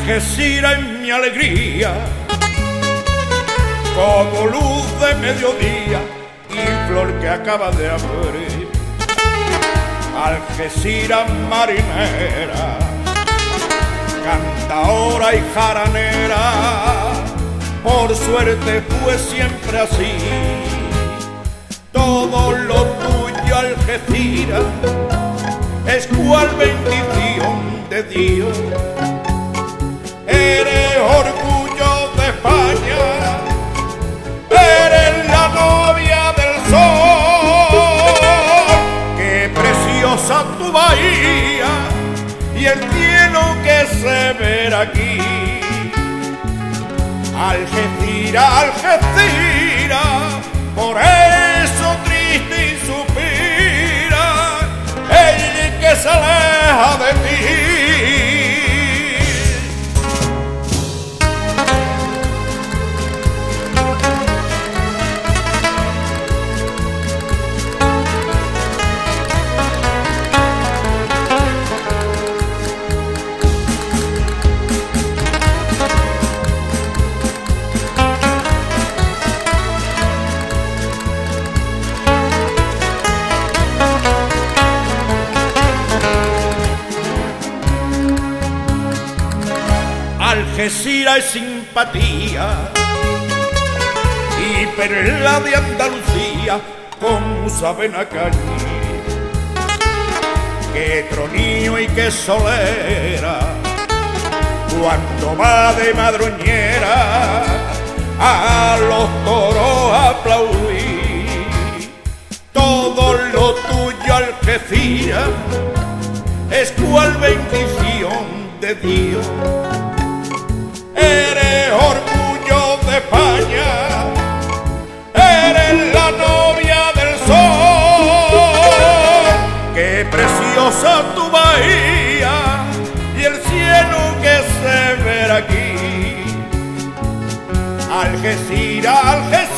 Algeciras en mi alegría, como luz de mediodía y flor que acaba de abrir. Algeciras marinera, cantaora y jaranera, por suerte fue siempre así. Todo lo tuyo Algeciras es cual bendición de Dios y el cielo que se ve aquí. Algeciras, Algeciras, por eso triste y suspira, el que se aleja de ti. Algeciras es simpatía. Y perla de Andalucía como saben acá qué tronío y qué solera cuando va de madroñera a los toros aplaudí. Todo lo tuyo Algeciras es cual bendición de Dios eres orgullo de España, eres la novia del sol, qué preciosa tu bahía y el cielo que se ve aquí, Algeciras, Algeciras.